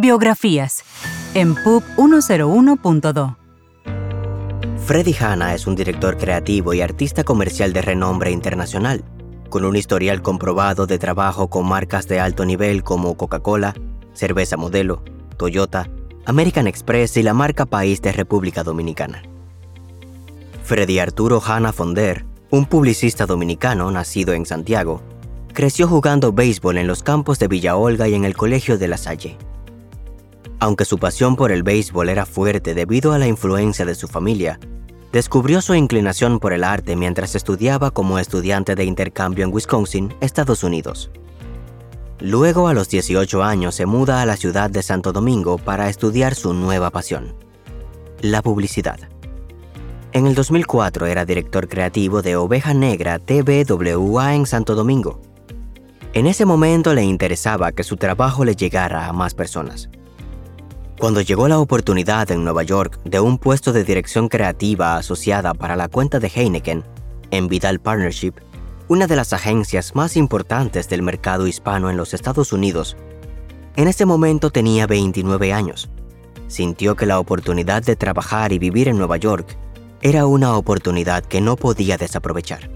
Biografías en PUB 101.2. Freddy Hanna es un director creativo y artista comercial de renombre internacional, con un historial comprobado de trabajo con marcas de alto nivel como Coca-Cola, Cerveza Modelo, Toyota, American Express y la marca País de República Dominicana. Freddy Arturo Hanna Fonder, un publicista dominicano nacido en Santiago, creció jugando béisbol en los campos de Villa Olga y en el Colegio de La Salle. Aunque su pasión por el béisbol era fuerte debido a la influencia de su familia, descubrió su inclinación por el arte mientras estudiaba como estudiante de intercambio en Wisconsin, Estados Unidos. Luego, a los 18 años, se muda a la ciudad de Santo Domingo para estudiar su nueva pasión, la publicidad. En el 2004 era director creativo de Oveja Negra TVWA en Santo Domingo. En ese momento le interesaba que su trabajo le llegara a más personas. Cuando llegó la oportunidad en Nueva York de un puesto de dirección creativa asociada para la cuenta de Heineken en Vidal Partnership, una de las agencias más importantes del mercado hispano en los Estados Unidos, en ese momento tenía 29 años. Sintió que la oportunidad de trabajar y vivir en Nueva York era una oportunidad que no podía desaprovechar.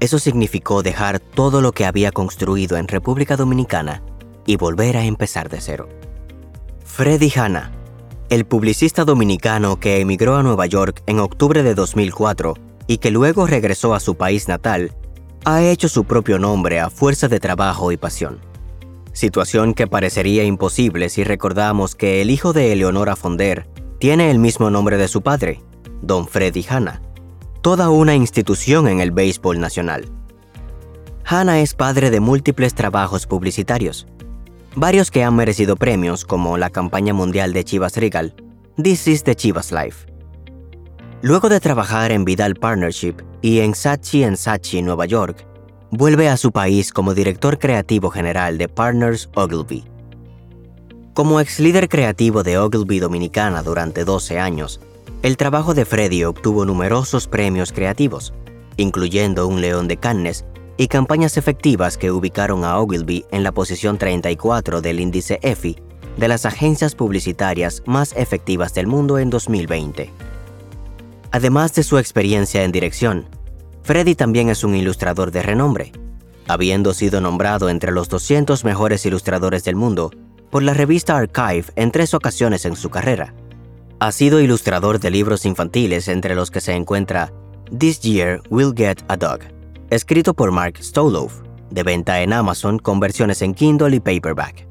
Eso significó dejar todo lo que había construido en República Dominicana y volver a empezar de cero. Freddy Hanna, el publicista dominicano que emigró a Nueva York en octubre de 2004 y que luego regresó a su país natal, ha hecho su propio nombre a fuerza de trabajo y pasión. Situación que parecería imposible si recordamos que el hijo de Eleonora Fonder tiene el mismo nombre de su padre, Don Freddy Hanna, toda una institución en el béisbol nacional. Hanna es padre de múltiples trabajos publicitarios, varios que han merecido premios como la campaña mundial de Chivas Regal, This is the Chivas Life. Luego de trabajar en Vidal Partnership y en Sachi Sachi, Nueva York, vuelve a su país como director creativo general de Partners Ogilvy. Como ex líder creativo de Ogilvy Dominicana durante 12 años, el trabajo de Freddy obtuvo numerosos premios creativos, incluyendo un León de Cannes y campañas efectivas que ubicaron a Ogilvy en la posición 34 del índice EFI de las agencias publicitarias más efectivas del mundo en 2020. Además de su experiencia en dirección, Freddy también es un ilustrador de renombre, habiendo sido nombrado entre los 200 mejores ilustradores del mundo por la revista Archive en tres ocasiones en su carrera. Ha sido ilustrador de libros infantiles entre los que se encuentra This Year We'll Get a Dog, escrito por Mark Stoloff, de venta en Amazon con versiones en Kindle y paperback.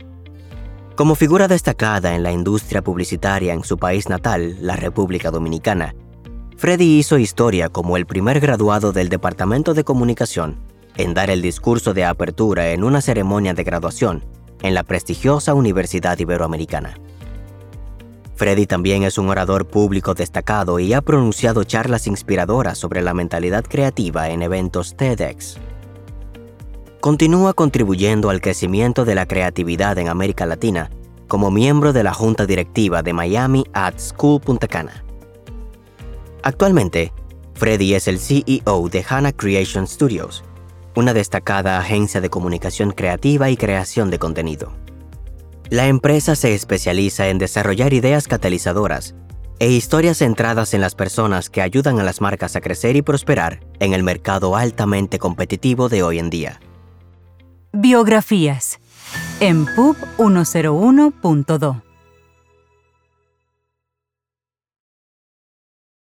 Como figura destacada en la industria publicitaria en su país natal, la República Dominicana, Freddy hizo historia como el primer graduado del Departamento de Comunicación en dar el discurso de apertura en una ceremonia de graduación en la prestigiosa Universidad Iberoamericana. Freddy también es un orador público destacado y ha pronunciado charlas inspiradoras sobre la mentalidad creativa en eventos TEDx. Continúa contribuyendo al crecimiento de la creatividad en América Latina como miembro de la junta directiva de Miami Art School Punta Cana. Actualmente, Freddy es el CEO de Hana Creation Studios, una destacada agencia de comunicación creativa y creación de contenido. La empresa se especializa en desarrollar ideas catalizadoras e historias centradas en las personas que ayudan a las marcas a crecer y prosperar en el mercado altamente competitivo de hoy en día. Biografías en PUB 101.2